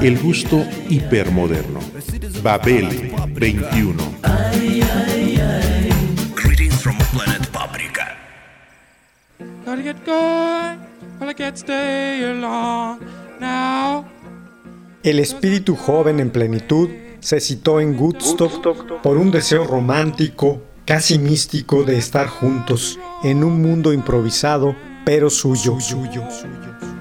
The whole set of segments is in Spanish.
El gusto hipermoderno. Babel 21. Greetings from planet Paprika. Gotta get going, but I can't stay here long now. El espíritu joven en plenitud se citó en Woodstock por un deseo romántico, casi místico de estar juntos en un mundo improvisado, pero suyo. suyo. Going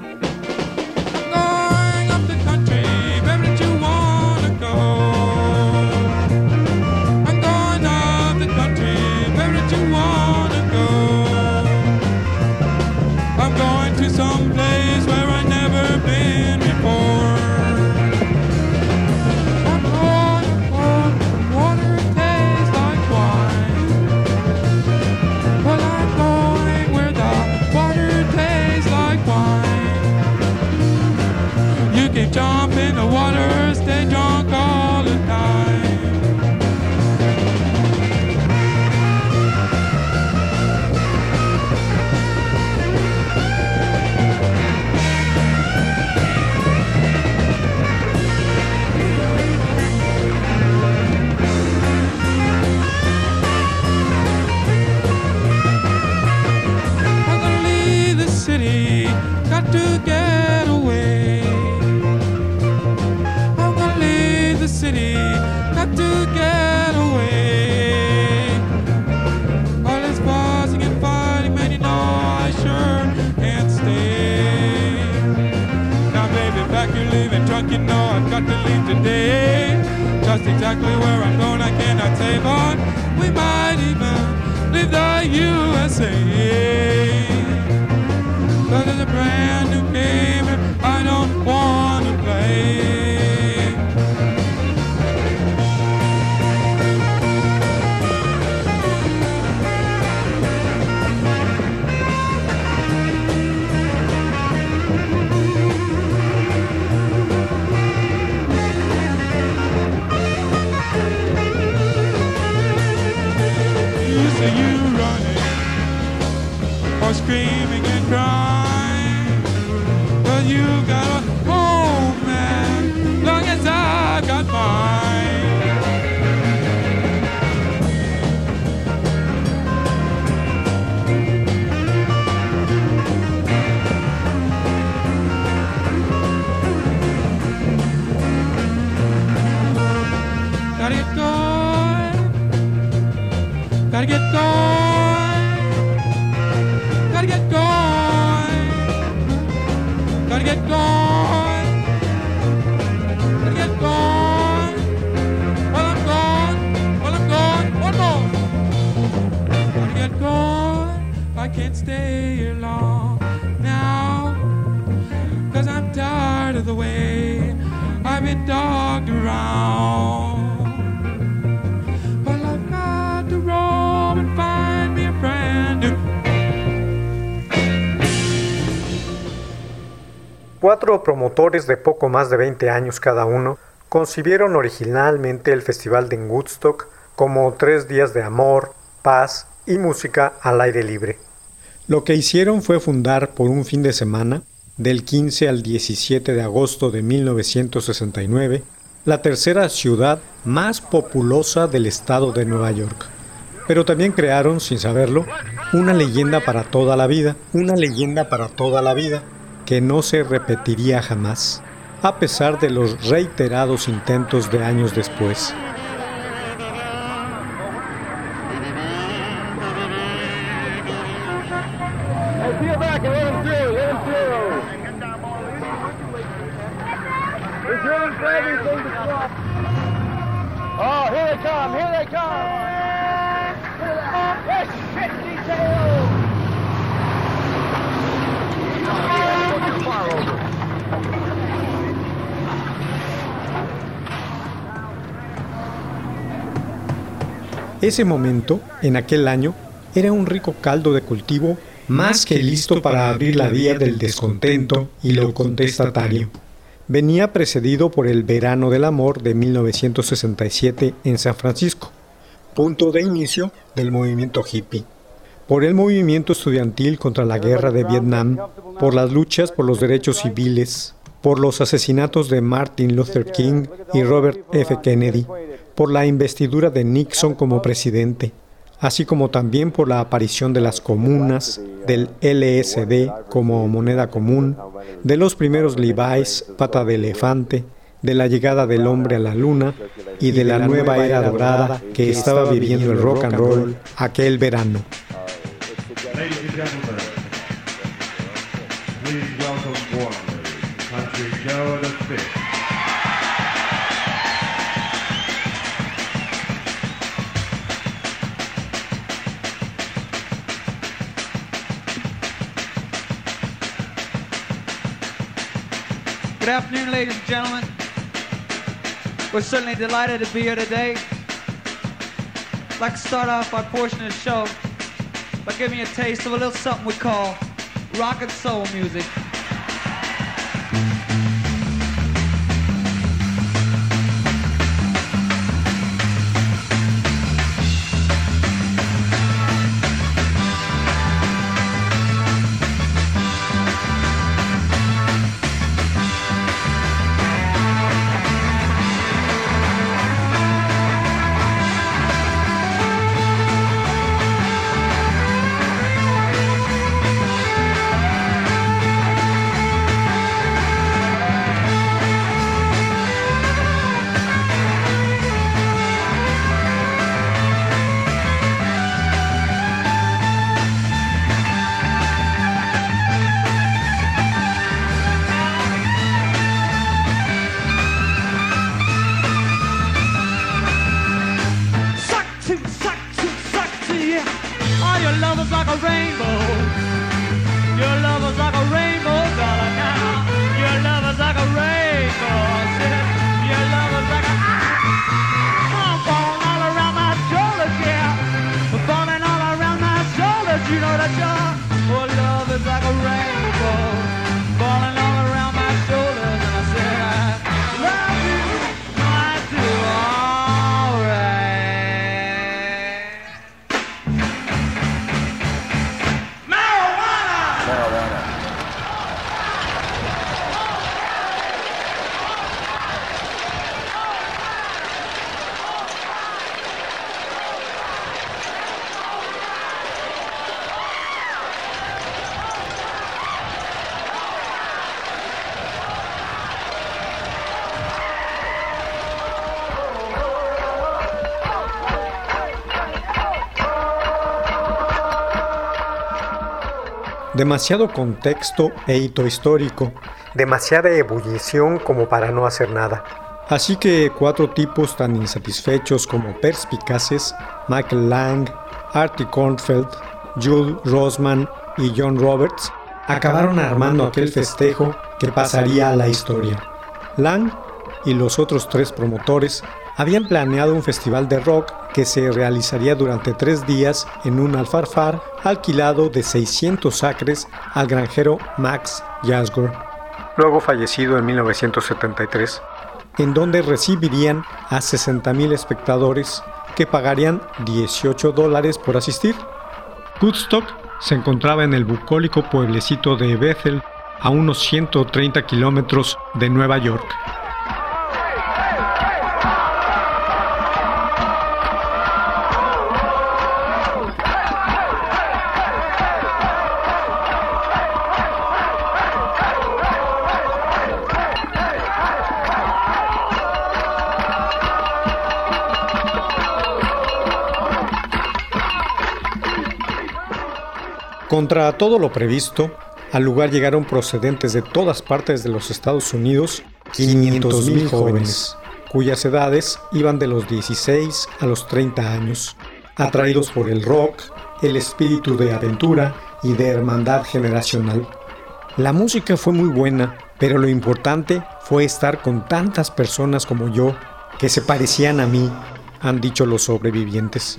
can't stay here long now. Cause I'm tired of the way I've been dogged around. Well, I've got to roam and find me a new. Cuatro promotores de poco más de 20 años cada uno concibieron originalmente el festival de Woodstock como tres días de amor, paz y música al aire libre. Lo que hicieron fue fundar por un fin de semana, del 15 al 17 de agosto de 1969, la tercera ciudad más populosa del estado de Nueva York. Pero también crearon, sin saberlo, una leyenda para toda la vida, una leyenda para toda la vida, que no se repetiría jamás, a pesar de los reiterados intentos de años después. for everything to stop. Oh, here they come, here they come. Look at that. shit detail. Far over. Ese momento, en aquel año, era un rico caldo de cultivo más que listo para abrir la vía del descontento y lo contestatario. Venía precedido por el Verano del Amor de 1967 en San Francisco, punto de inicio del movimiento hippie, por el movimiento estudiantil contra la guerra de Vietnam, por las luchas por los derechos civiles, por los asesinatos de Martin Luther King y Robert F. Kennedy, por la investidura de Nixon como presidente, así como también por la aparición de las comunas, del LSD como moneda común, de los primeros Levi's, pata de elefante, de la llegada del hombre a la luna y de la nueva era dorada que estaba viviendo el rock and roll aquel verano. Ladies and gentlemen. We're certainly delighted to be here today. I'd like to start off our portion of the show by giving you a taste of a little something we call rock and soul music. Your love is like a rainbow. Your love is like a rainbow, darling. Demasiado contexto e hito histórico, demasiada ebullición como para no hacer nada. Así que cuatro tipos tan insatisfechos como perspicaces, Michael Lang, Artie Kornfeld, Jules Rosman y John Roberts, acabaron armando aquel festejo que pasaría a la historia. Lang y los otros tres promotores habían planeado un festival de rock que se realizaría durante tres días en un alfarfar alquilado de 600 acres al granjero Max Yasgur, luego fallecido en 1973, en donde recibirían a 60.000 espectadores que pagarían 18 dólares por asistir. Woodstock se encontraba en el bucólico pueblecito de Bethel, a unos 130 kilómetros de Nueva York. Contra todo lo previsto, al lugar llegaron procedentes de todas partes de los Estados Unidos 500.000 jóvenes, cuyas edades iban de los 16 a los 30 años, atraídos por el rock, el espíritu de aventura y de hermandad generacional. La música fue muy buena, pero lo importante fue estar con tantas personas como yo que se parecían a mí, han dicho los sobrevivientes.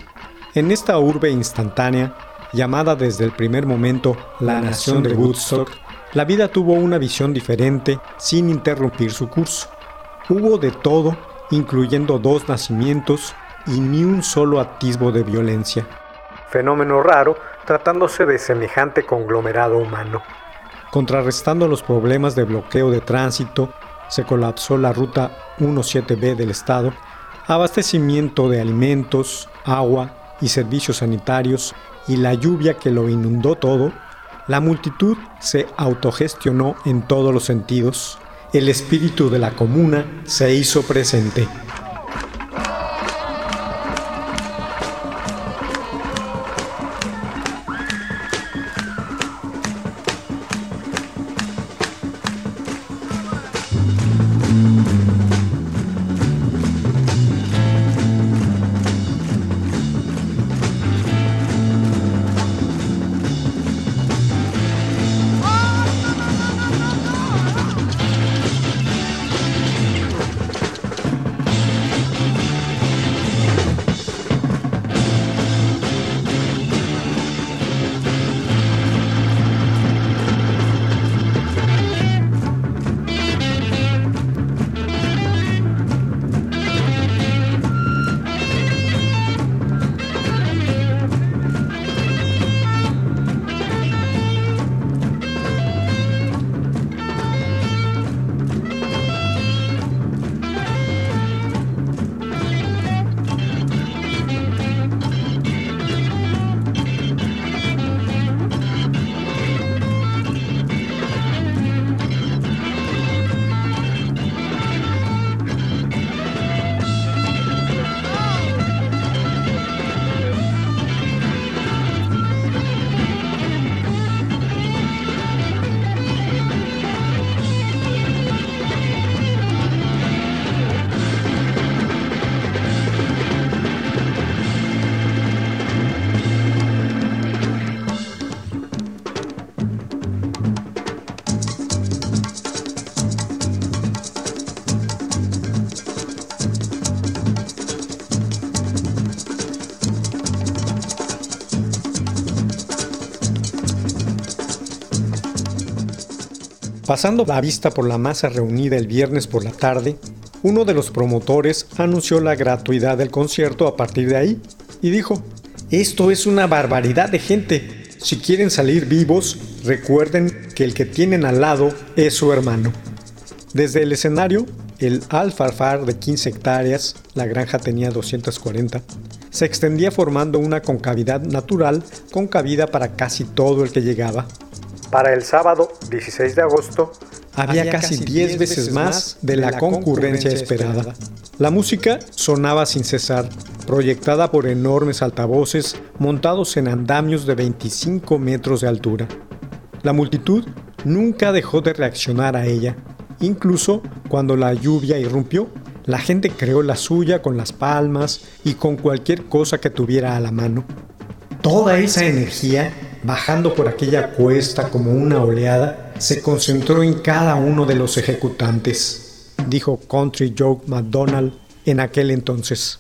En esta urbe instantánea, llamada desde el primer momento la nación de Woodstock, la vida tuvo una visión diferente sin interrumpir su curso. Hubo de todo, incluyendo dos nacimientos y ni un solo atisbo de violencia. Fenómeno raro tratándose de semejante conglomerado humano. Contrarrestando los problemas de bloqueo de tránsito, se colapsó la ruta 17B del estado, abastecimiento de alimentos, agua y servicios sanitarios y la lluvia que lo inundó todo, la multitud se autogestionó en todos los sentidos. El espíritu de la comuna se hizo presente. Pasando la vista por la masa reunida el viernes por la tarde, uno de los promotores anunció la gratuidad del concierto a partir de ahí y dijo, esto es una barbaridad de gente. Si quieren salir vivos, recuerden que el que tienen al lado es su hermano. Desde el escenario, el alfarfar de 15 hectáreas, la granja tenía 240, se extendía formando una concavidad natural con cabida para casi todo el que llegaba. Para el sábado 16 de agosto había casi 10 veces más de la concurrencia esperada. La música sonaba sin cesar, proyectada por enormes altavoces montados en andamios de 25 metros de altura. La multitud nunca dejó de reaccionar a ella, incluso cuando la lluvia irrumpió. La gente creó la suya con las palmas y con cualquier cosa que tuviera a la mano. Toda esa energía bajando por aquella cuesta como una oleada, se concentró en cada uno de los ejecutantes, dijo Country Joe McDonald en aquel entonces.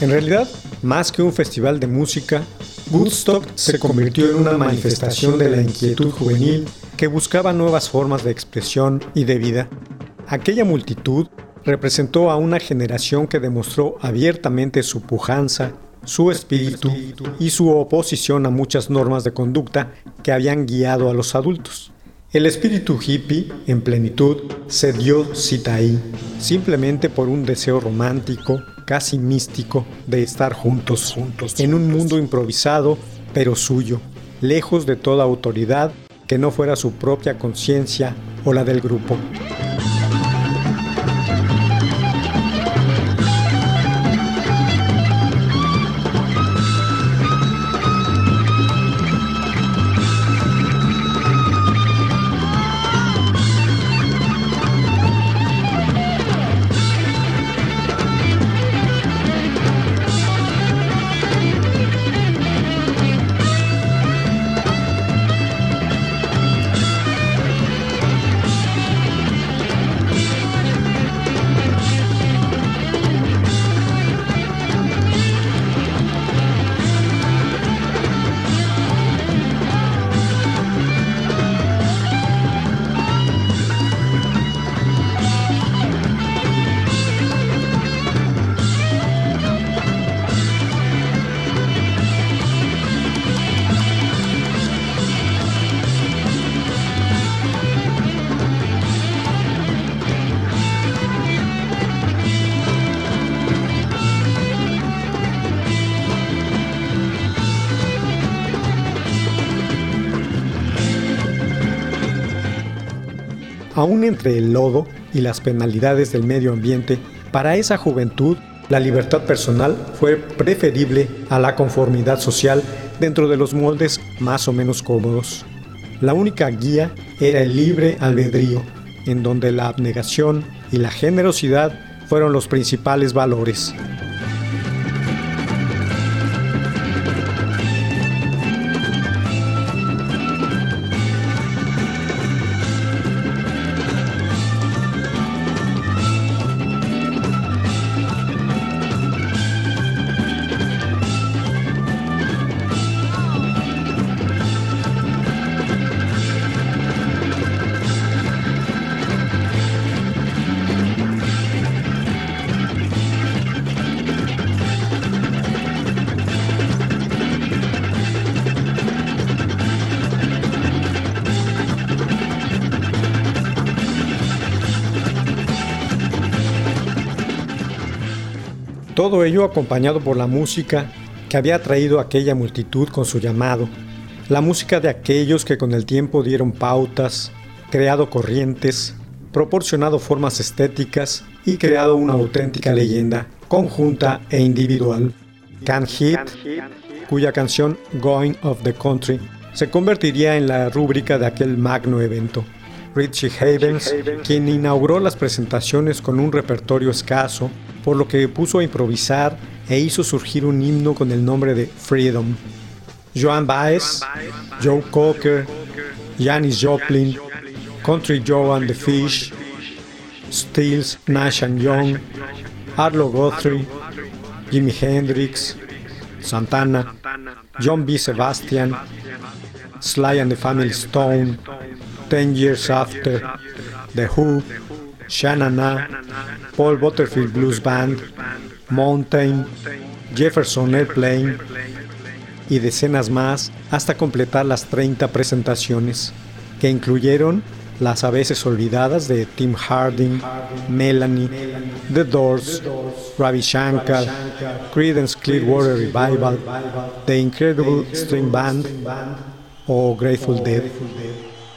En realidad, más que un festival de música, Woodstock se convirtió en una manifestación de la inquietud juvenil que buscaba nuevas formas de expresión y de vida. Aquella multitud representó a una generación que demostró abiertamente su pujanza, su espíritu y su oposición a muchas normas de conducta que habían guiado a los adultos. El espíritu hippie, en plenitud, se dio cita ahí, simplemente por un deseo romántico, casi místico, de estar juntos, juntos, en un mundo improvisado, pero suyo, lejos de toda autoridad que no fuera su propia conciencia o la del grupo. Aún entre el lodo y las penalidades del medio ambiente, para esa juventud la libertad personal fue preferible a la conformidad social dentro de los moldes más o menos cómodos. La única guía era el libre albedrío, en donde la abnegación y la generosidad fueron los principales valores. Todo ello acompañado por la música que había atraído a aquella multitud con su llamado, la música de aquellos que con el tiempo dieron pautas, creado corrientes, proporcionado formas estéticas y creado una auténtica leyenda, conjunta e individual. Can Hit, cuya canción Going of the Country se convertiría en la rúbrica de aquel magno evento. Richie Havens, quien inauguró las presentaciones con un repertorio escaso, por lo que puso a improvisar e hizo surgir un himno con el nombre de Freedom. Joan Baez, Joe Cocker, Janis Joplin, Country Joe and the Fish, Stills, Nash and Young, Arlo Guthrie, Jimi Hendrix, Santana, John B. Sebastian, Sly and the Family Stone, Ten Years After, The Who, Shanana, Paul Butterfield Blues Band, Mountain, Jefferson Airplane y decenas más hasta completar las 30 presentaciones, que incluyeron las a veces olvidadas de Tim Harding, Melanie, The Doors, Ravi Shankar, Creedence Clearwater Revival, The Incredible String Band o Grateful Dead.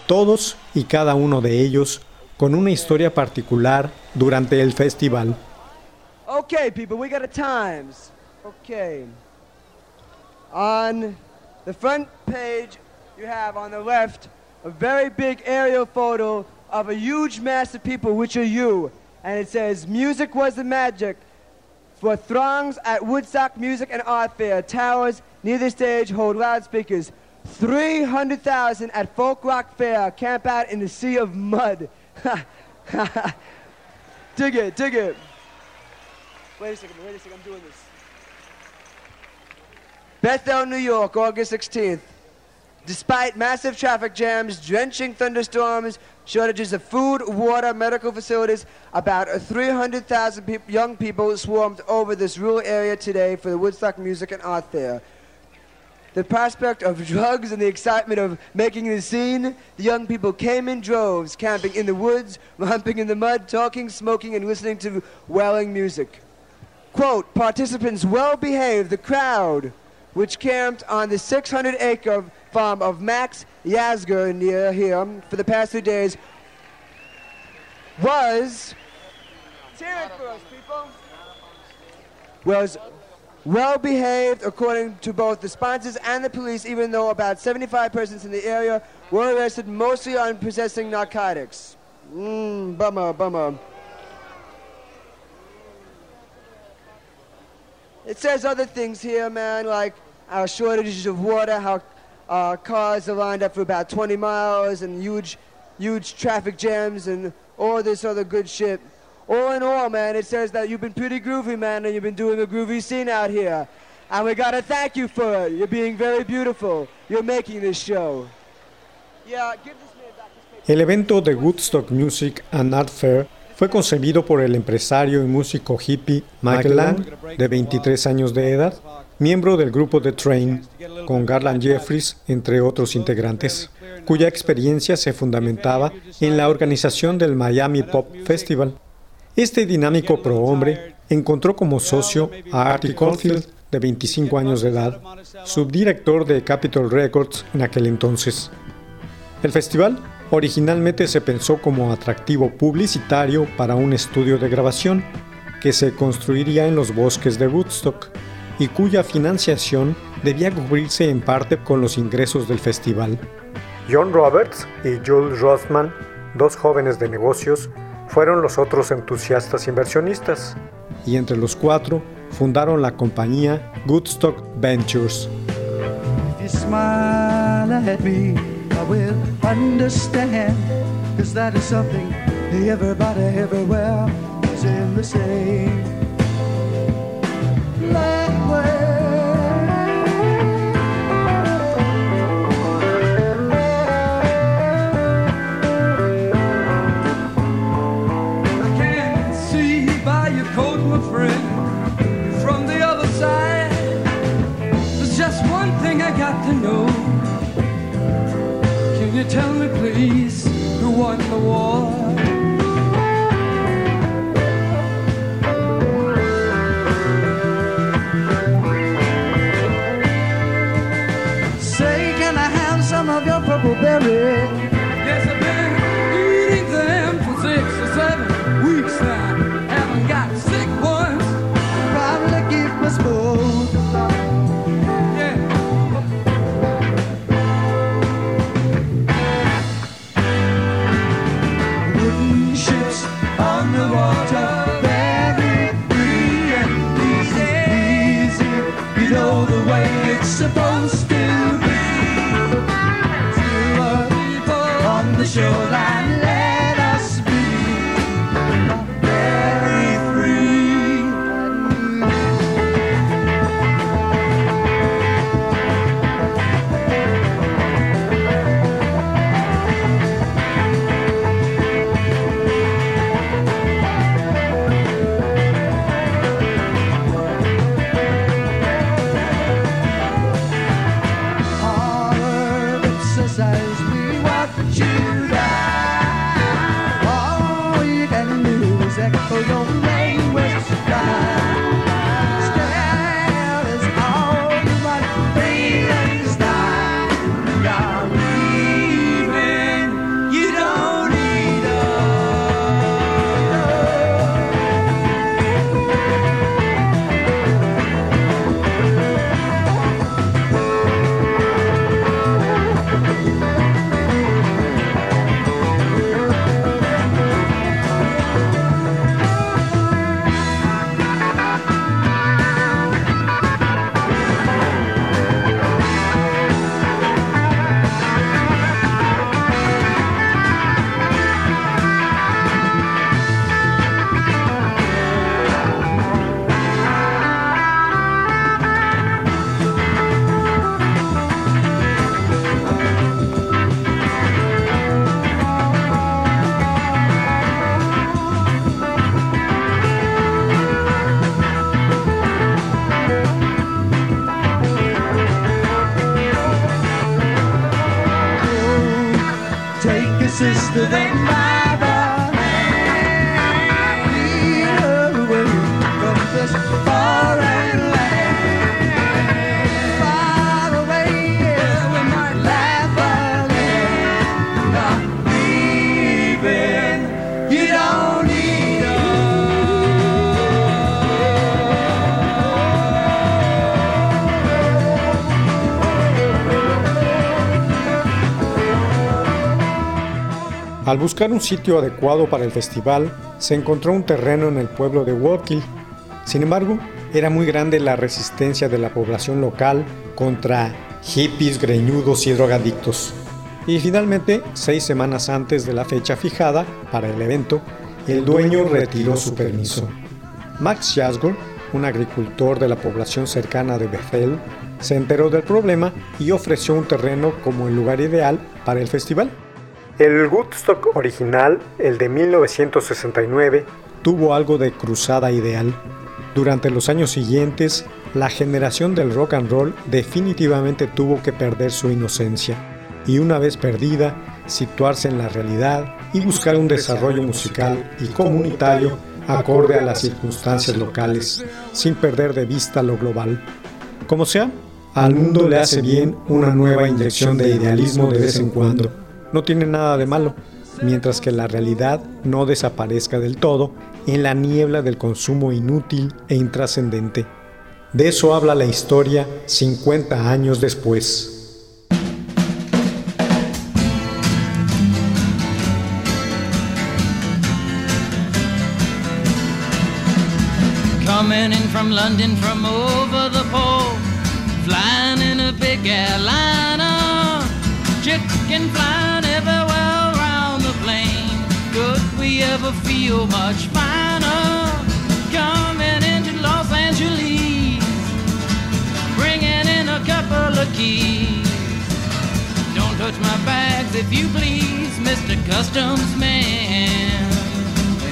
Todos y cada uno de ellos con una historia particular durante el festival. Okay, people, we got a times. Okay. On the front page, you have on the left a very big aerial photo of a huge mass of people, which are you. And it says, Music was the magic for throngs at Woodstock Music and Art Fair. Towers near the stage hold loudspeakers. 300,000 at Folk Rock Fair camp out in the sea of mud. dig it, dig it. Wait a second, wait a second, I'm doing this. Bethel, New York, August 16th. Despite massive traffic jams, drenching thunderstorms, shortages of food, water, medical facilities, about 300,000 peop young people swarmed over this rural area today for the Woodstock Music and Art Fair. The prospect of drugs and the excitement of making the scene, the young people came in droves, camping in the woods, romping in the mud, talking, smoking, and listening to wailing music. Quote, participants well behaved, the crowd, which camped on the 600 acre farm of Max Yasger near here for the past two days, was, cheer it for us, people, was well behaved according to both the sponsors and the police, even though about 75 persons in the area were arrested mostly on possessing narcotics. Mmm, bummer, bummer. It says other things here, man, like our shortages of water, how uh, cars are lined up for about 20 miles, and huge, huge traffic jams, and all this other good shit. All in all, man, it says that you've been pretty groovy, man, and you've been doing a groovy scene out here. And we gotta thank you for it. You're being very beautiful. You're making this show. Yeah, give this man back his paper. El evento de Woodstock Music and Art Fair fue concebido por el empresario y músico hippie Michael Lang, de 23 años de edad, miembro del grupo The Train, con Garland Jeffries, entre otros integrantes, cuya experiencia se fundamentaba en la organización del Miami Pop Festival. Este dinámico prohombre encontró como socio a Artie Caulfield, de 25 años de edad, subdirector de Capitol Records en aquel entonces. El festival originalmente se pensó como atractivo publicitario para un estudio de grabación que se construiría en los bosques de Woodstock y cuya financiación debía cubrirse en parte con los ingresos del festival. John Roberts y Jules Rothman, dos jóvenes de negocios, fueron los otros entusiastas inversionistas. Y entre los cuatro fundaron la compañía Woodstock Ventures. If you smile at me, I will understand. Cause that is something everybody everywhere is in the same got to know. Can you tell me, please, who won the war? Al buscar un sitio adecuado para el festival, se encontró un terreno en el pueblo de Walkill. Sin embargo, era muy grande la resistencia de la población local contra hippies, greñudos y drogadictos. Y finalmente, seis semanas antes de la fecha fijada para el evento, el dueño retiró su permiso. Max Jasgor, un agricultor de la población cercana de Bethel, se enteró del problema y ofreció un terreno como el lugar ideal para el festival. El Woodstock original, el de 1969, tuvo algo de cruzada ideal. Durante los años siguientes, la generación del rock and roll definitivamente tuvo que perder su inocencia y una vez perdida, situarse en la realidad y buscar un desarrollo musical y comunitario acorde a las circunstancias locales, sin perder de vista lo global. Como sea, al mundo le hace bien una nueva inyección de idealismo de vez en cuando. No tiene nada de malo, mientras que la realidad no desaparezca del todo en la niebla del consumo inútil e intrascendente. De eso habla la historia 50 años después. Coming in from London from over the pole, flying in a big chicken flying everywhere around the plane. Could we ever feel much finer? Coming into Los Angeles, bringing in a couple of keys. Don't touch my bags if you please, Mr. Customs Man.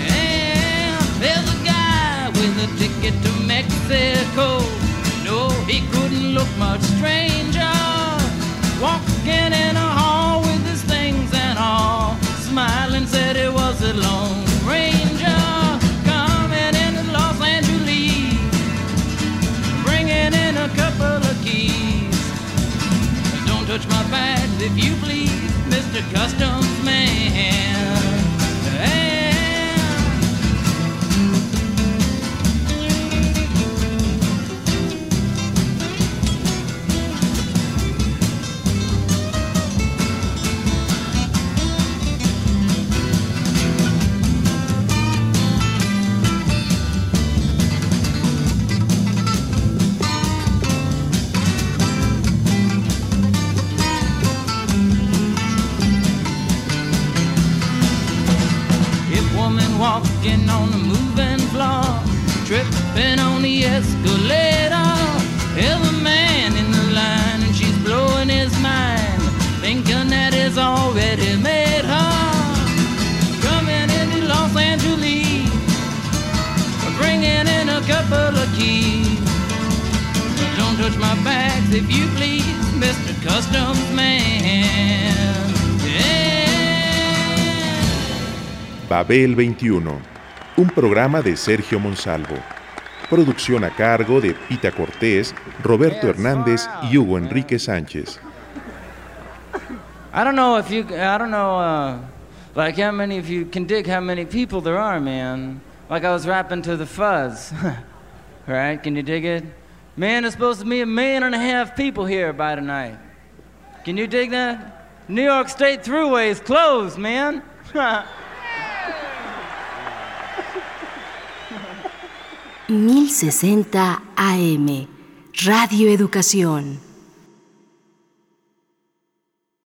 Yeah, there's a guy with a ticket to Mexico. No, he couldn't look much stranger. Walking in a hall with his things and all, smiling said it was a lone ranger. Coming into Los Angeles, bringing in a couple of keys. Don't touch my bags if you please, Mr. Customs Man. Bags if you please, Mr. Customs Man. Yeah. Babel 21, un programa de Sergio Monsalvo. Producción a cargo de Pita Cortés, Roberto Hernández y Hugo Enrique Sánchez. I don't know if you, I don't know, uh, like how many of you can dig how many people there are, man. Like I was rapping to the fuzz. right? Can you dig it? Man, there's supposed to be a million and a half people here by tonight. Can you dig that? New York State Thruway is closed, man. 1060 AM, Radio Educación.